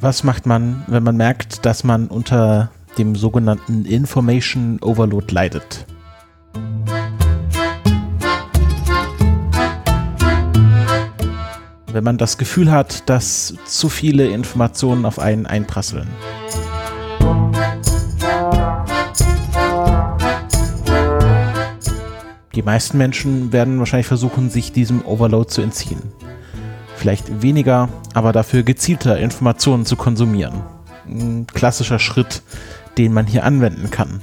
Was macht man, wenn man merkt, dass man unter dem sogenannten Information Overload leidet? Wenn man das Gefühl hat, dass zu viele Informationen auf einen einprasseln. Die meisten Menschen werden wahrscheinlich versuchen, sich diesem Overload zu entziehen vielleicht weniger, aber dafür gezielter Informationen zu konsumieren. Ein klassischer Schritt, den man hier anwenden kann.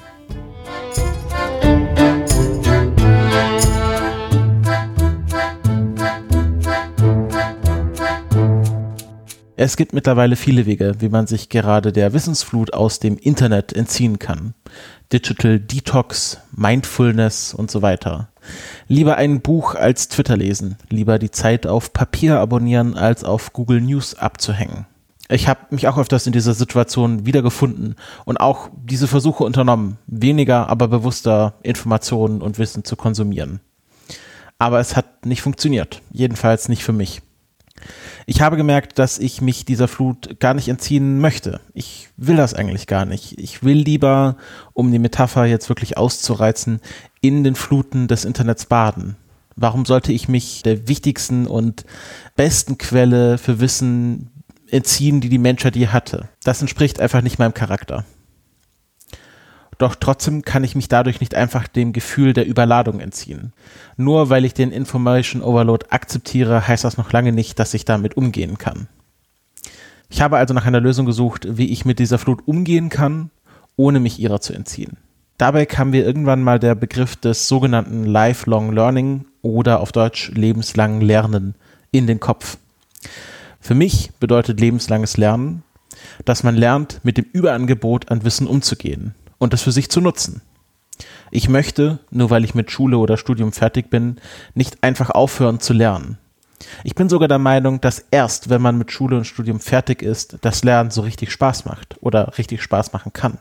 Es gibt mittlerweile viele Wege, wie man sich gerade der Wissensflut aus dem Internet entziehen kann. Digital Detox, Mindfulness und so weiter. Lieber ein Buch als Twitter lesen, lieber die Zeit auf Papier abonnieren, als auf Google News abzuhängen. Ich habe mich auch öfters in dieser Situation wiedergefunden und auch diese Versuche unternommen, weniger, aber bewusster Informationen und Wissen zu konsumieren. Aber es hat nicht funktioniert, jedenfalls nicht für mich. Ich habe gemerkt, dass ich mich dieser Flut gar nicht entziehen möchte. Ich will das eigentlich gar nicht. Ich will lieber, um die Metapher jetzt wirklich auszureizen, in den Fluten des Internets baden. Warum sollte ich mich der wichtigsten und besten Quelle für Wissen entziehen, die die Menschheit je hatte? Das entspricht einfach nicht meinem Charakter. Doch trotzdem kann ich mich dadurch nicht einfach dem Gefühl der Überladung entziehen. Nur weil ich den Information Overload akzeptiere, heißt das noch lange nicht, dass ich damit umgehen kann. Ich habe also nach einer Lösung gesucht, wie ich mit dieser Flut umgehen kann, ohne mich ihrer zu entziehen. Dabei kam mir irgendwann mal der Begriff des sogenannten Lifelong Learning oder auf Deutsch lebenslangen Lernen in den Kopf. Für mich bedeutet lebenslanges Lernen, dass man lernt, mit dem Überangebot an Wissen umzugehen und es für sich zu nutzen. Ich möchte, nur weil ich mit Schule oder Studium fertig bin, nicht einfach aufhören zu lernen. Ich bin sogar der Meinung, dass erst, wenn man mit Schule und Studium fertig ist, das Lernen so richtig Spaß macht oder richtig Spaß machen kann.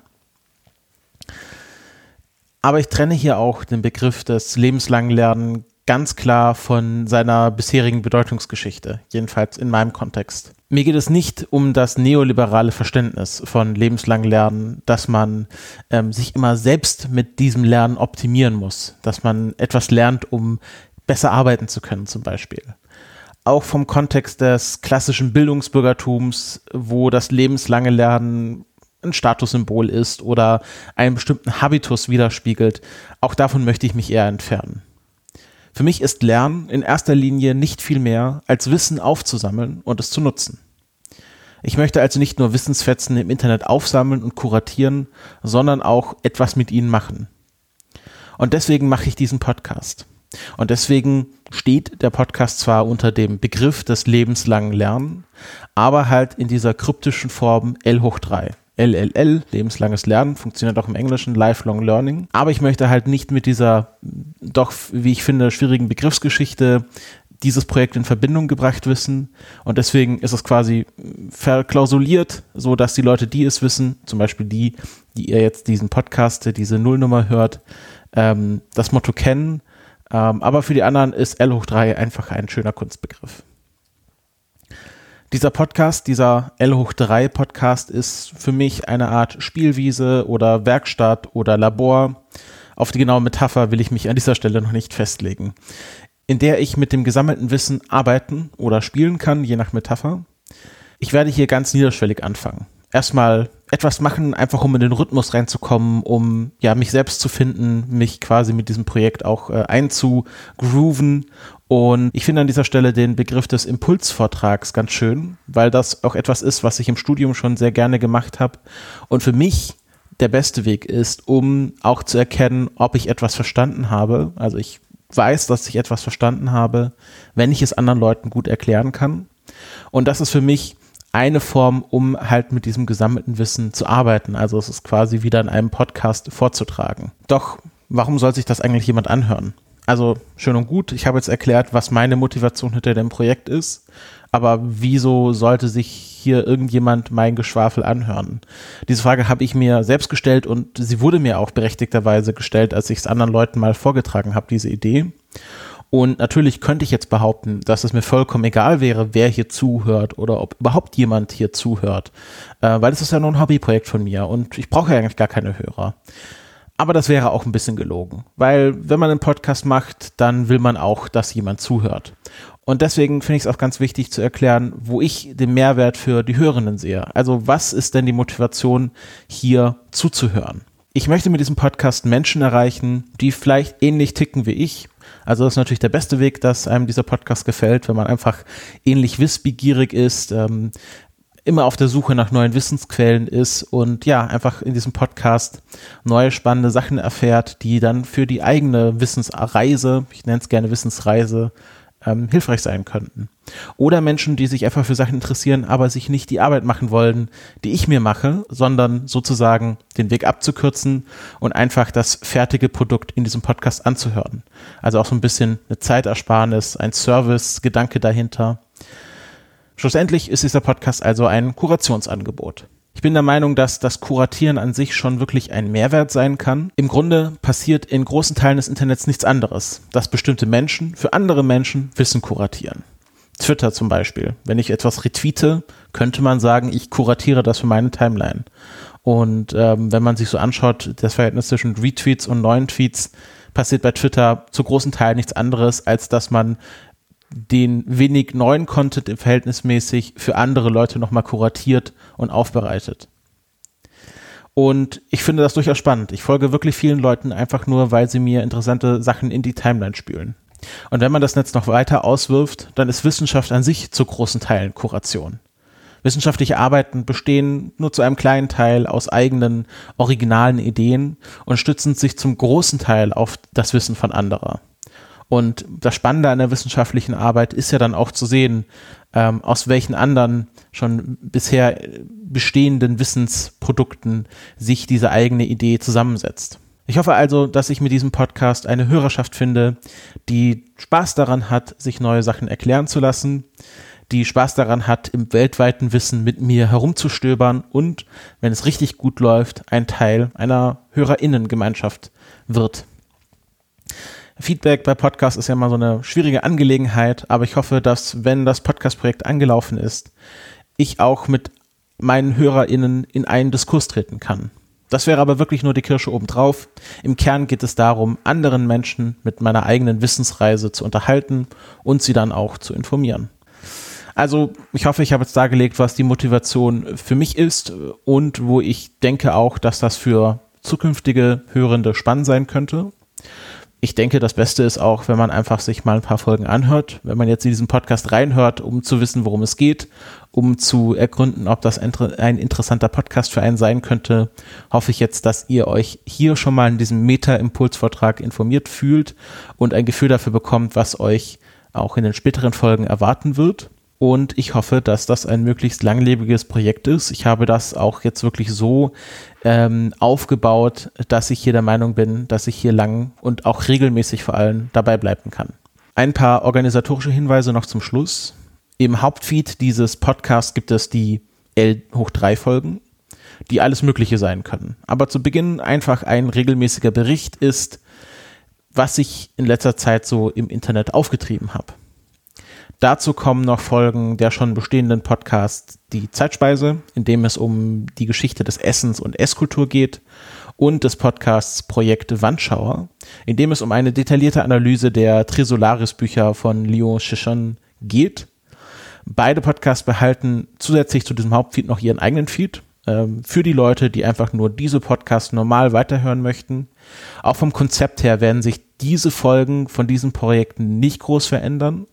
Aber ich trenne hier auch den Begriff des lebenslangen Lernen ganz klar von seiner bisherigen Bedeutungsgeschichte, jedenfalls in meinem Kontext. Mir geht es nicht um das neoliberale Verständnis von lebenslangen Lernen, dass man ähm, sich immer selbst mit diesem Lernen optimieren muss, dass man etwas lernt, um besser arbeiten zu können zum Beispiel. Auch vom Kontext des klassischen Bildungsbürgertums, wo das lebenslange Lernen ein Statussymbol ist oder einen bestimmten Habitus widerspiegelt, auch davon möchte ich mich eher entfernen. Für mich ist Lernen in erster Linie nicht viel mehr als Wissen aufzusammeln und es zu nutzen. Ich möchte also nicht nur Wissensfetzen im Internet aufsammeln und kuratieren, sondern auch etwas mit ihnen machen. Und deswegen mache ich diesen Podcast. Und deswegen steht der Podcast zwar unter dem Begriff des lebenslangen Lernen, aber halt in dieser kryptischen Form L hoch 3. LLL, lebenslanges Lernen, funktioniert auch im Englischen, Lifelong Learning. Aber ich möchte halt nicht mit dieser doch, wie ich finde, schwierigen Begriffsgeschichte dieses Projekt in Verbindung gebracht wissen. Und deswegen ist es quasi verklausuliert, so dass die Leute, die es wissen, zum Beispiel die, die ihr jetzt diesen Podcast, diese Nullnummer hört, ähm, das Motto kennen. Ähm, aber für die anderen ist L hoch 3 einfach ein schöner Kunstbegriff. Dieser Podcast, dieser L hoch 3 Podcast ist für mich eine Art Spielwiese oder Werkstatt oder Labor. Auf die genaue Metapher will ich mich an dieser Stelle noch nicht festlegen. In der ich mit dem gesammelten Wissen arbeiten oder spielen kann, je nach Metapher. Ich werde hier ganz niederschwellig anfangen. Erstmal etwas machen, einfach um in den Rhythmus reinzukommen, um ja mich selbst zu finden, mich quasi mit diesem Projekt auch äh, einzugrooven und ich finde an dieser Stelle den Begriff des Impulsvortrags ganz schön, weil das auch etwas ist, was ich im Studium schon sehr gerne gemacht habe und für mich der beste Weg ist, um auch zu erkennen, ob ich etwas verstanden habe. Also ich weiß, dass ich etwas verstanden habe, wenn ich es anderen Leuten gut erklären kann. Und das ist für mich eine Form, um halt mit diesem gesammelten Wissen zu arbeiten. Also es ist quasi wieder in einem Podcast vorzutragen. Doch warum soll sich das eigentlich jemand anhören? Also schön und gut, ich habe jetzt erklärt, was meine Motivation hinter dem Projekt ist, aber wieso sollte sich hier irgendjemand mein Geschwafel anhören? Diese Frage habe ich mir selbst gestellt und sie wurde mir auch berechtigterweise gestellt, als ich es anderen Leuten mal vorgetragen habe, diese Idee. Und natürlich könnte ich jetzt behaupten, dass es mir vollkommen egal wäre, wer hier zuhört oder ob überhaupt jemand hier zuhört, äh, weil es ist ja nur ein Hobbyprojekt von mir und ich brauche ja eigentlich gar keine Hörer. Aber das wäre auch ein bisschen gelogen, weil wenn man einen Podcast macht, dann will man auch, dass jemand zuhört. Und deswegen finde ich es auch ganz wichtig zu erklären, wo ich den Mehrwert für die Hörenden sehe. Also was ist denn die Motivation, hier zuzuhören? Ich möchte mit diesem Podcast Menschen erreichen, die vielleicht ähnlich ticken wie ich. Also das ist natürlich der beste Weg, dass einem dieser Podcast gefällt, wenn man einfach ähnlich wissbegierig ist, ähm, immer auf der Suche nach neuen Wissensquellen ist und ja, einfach in diesem Podcast neue spannende Sachen erfährt, die dann für die eigene Wissensreise, ich nenne es gerne Wissensreise, ähm, hilfreich sein könnten. Oder Menschen, die sich einfach für Sachen interessieren, aber sich nicht die Arbeit machen wollen, die ich mir mache, sondern sozusagen den Weg abzukürzen und einfach das fertige Produkt in diesem Podcast anzuhören. Also auch so ein bisschen eine Zeitersparnis, ein Service-Gedanke dahinter. Schlussendlich ist dieser Podcast also ein Kurationsangebot. Ich bin der Meinung, dass das Kuratieren an sich schon wirklich ein Mehrwert sein kann. Im Grunde passiert in großen Teilen des Internets nichts anderes, dass bestimmte Menschen für andere Menschen Wissen kuratieren. Twitter zum Beispiel. Wenn ich etwas retweete, könnte man sagen, ich kuratiere das für meine Timeline. Und ähm, wenn man sich so anschaut, das Verhältnis zwischen Retweets und neuen Tweets, passiert bei Twitter zu großen Teilen nichts anderes, als dass man den wenig neuen Content im Verhältnismäßig für andere Leute nochmal kuratiert und aufbereitet. Und ich finde das durchaus spannend. Ich folge wirklich vielen Leuten einfach nur, weil sie mir interessante Sachen in die Timeline spülen. Und wenn man das Netz noch weiter auswirft, dann ist Wissenschaft an sich zu großen Teilen Kuration. Wissenschaftliche Arbeiten bestehen nur zu einem kleinen Teil aus eigenen, originalen Ideen und stützen sich zum großen Teil auf das Wissen von anderer. Und das Spannende an der wissenschaftlichen Arbeit ist ja dann auch zu sehen, ähm, aus welchen anderen schon bisher bestehenden Wissensprodukten sich diese eigene Idee zusammensetzt. Ich hoffe also, dass ich mit diesem Podcast eine Hörerschaft finde, die Spaß daran hat, sich neue Sachen erklären zu lassen, die Spaß daran hat, im weltweiten Wissen mit mir herumzustöbern und, wenn es richtig gut läuft, ein Teil einer Hörerinnengemeinschaft wird. Feedback bei Podcasts ist ja immer so eine schwierige Angelegenheit, aber ich hoffe, dass, wenn das Podcast-Projekt angelaufen ist, ich auch mit meinen HörerInnen in einen Diskurs treten kann. Das wäre aber wirklich nur die Kirsche obendrauf. Im Kern geht es darum, anderen Menschen mit meiner eigenen Wissensreise zu unterhalten und sie dann auch zu informieren. Also ich hoffe, ich habe jetzt dargelegt, was die Motivation für mich ist und wo ich denke auch, dass das für zukünftige Hörende spannend sein könnte ich denke, das Beste ist auch, wenn man einfach sich mal ein paar Folgen anhört, wenn man jetzt in diesen Podcast reinhört, um zu wissen, worum es geht, um zu ergründen, ob das ein interessanter Podcast für einen sein könnte, hoffe ich jetzt, dass ihr euch hier schon mal in diesem Meta-Impulsvortrag informiert fühlt und ein Gefühl dafür bekommt, was euch auch in den späteren Folgen erwarten wird. Und ich hoffe, dass das ein möglichst langlebiges Projekt ist. Ich habe das auch jetzt wirklich so ähm, aufgebaut, dass ich hier der Meinung bin, dass ich hier lang und auch regelmäßig vor allem dabei bleiben kann. Ein paar organisatorische Hinweise noch zum Schluss. Im Hauptfeed dieses Podcasts gibt es die L hoch 3 Folgen, die alles Mögliche sein können. Aber zu Beginn einfach ein regelmäßiger Bericht ist, was ich in letzter Zeit so im Internet aufgetrieben habe. Dazu kommen noch Folgen der schon bestehenden Podcasts Die Zeitspeise, in dem es um die Geschichte des Essens und Esskultur geht, und des Podcasts Projekt Wandschauer, in dem es um eine detaillierte Analyse der Trisolaris-Bücher von Lyon Chichon geht. Beide Podcasts behalten zusätzlich zu diesem Hauptfeed noch ihren eigenen Feed ähm, für die Leute, die einfach nur diese Podcasts normal weiterhören möchten. Auch vom Konzept her werden sich diese Folgen von diesen Projekten nicht groß verändern.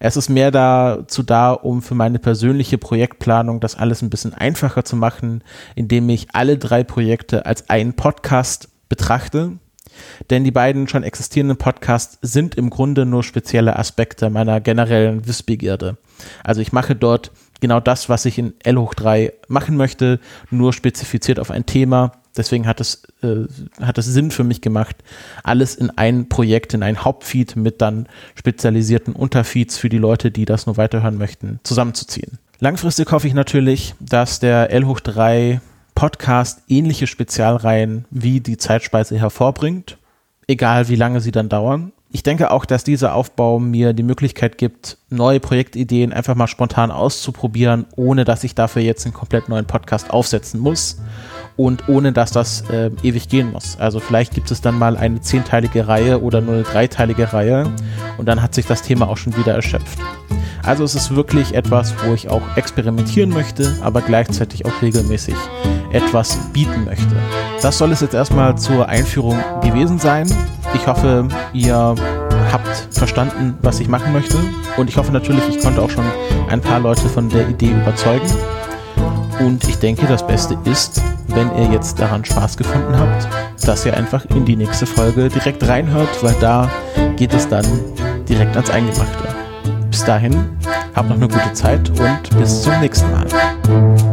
Es ist mehr dazu da, um für meine persönliche Projektplanung das alles ein bisschen einfacher zu machen, indem ich alle drei Projekte als einen Podcast betrachte. Denn die beiden schon existierenden Podcasts sind im Grunde nur spezielle Aspekte meiner generellen Wissbegierde. Also ich mache dort genau das, was ich in L hoch 3 machen möchte, nur spezifiziert auf ein Thema Deswegen hat es, äh, hat es Sinn für mich gemacht, alles in ein Projekt, in ein Hauptfeed mit dann spezialisierten Unterfeeds für die Leute, die das nur weiterhören möchten, zusammenzuziehen. Langfristig hoffe ich natürlich, dass der L hoch 3 Podcast ähnliche Spezialreihen wie die Zeitspeise hervorbringt, egal wie lange sie dann dauern. ich denke auch, dass dieser Aufbau mir die Möglichkeit gibt, neue Projektideen einfach mal spontan auszuprobieren, ohne dass ich dafür jetzt einen komplett neuen Podcast aufsetzen muss und ohne dass das äh, ewig gehen muss. Also vielleicht gibt es dann mal eine zehnteilige Reihe oder nur eine dreiteilige Reihe und dann hat sich das Thema auch schon wieder erschöpft. Also es ist wirklich etwas, wo ich auch experimentieren möchte, aber gleichzeitig auch regelmäßig etwas bieten möchte. Das soll es jetzt erstmal zur Einführung gewesen sein. Ich hoffe, ihr habt verstanden, was ich machen möchte. Und ich hoffe natürlich, ich konnte auch schon ein paar Leute von der Idee überzeugen. Und ich denke, das Beste ist, wenn ihr jetzt daran Spaß gefunden habt, dass ihr einfach in die nächste Folge direkt reinhört, weil da geht es dann direkt ans Eingemachte. Bis dahin, habt noch eine gute Zeit und bis zum nächsten Mal.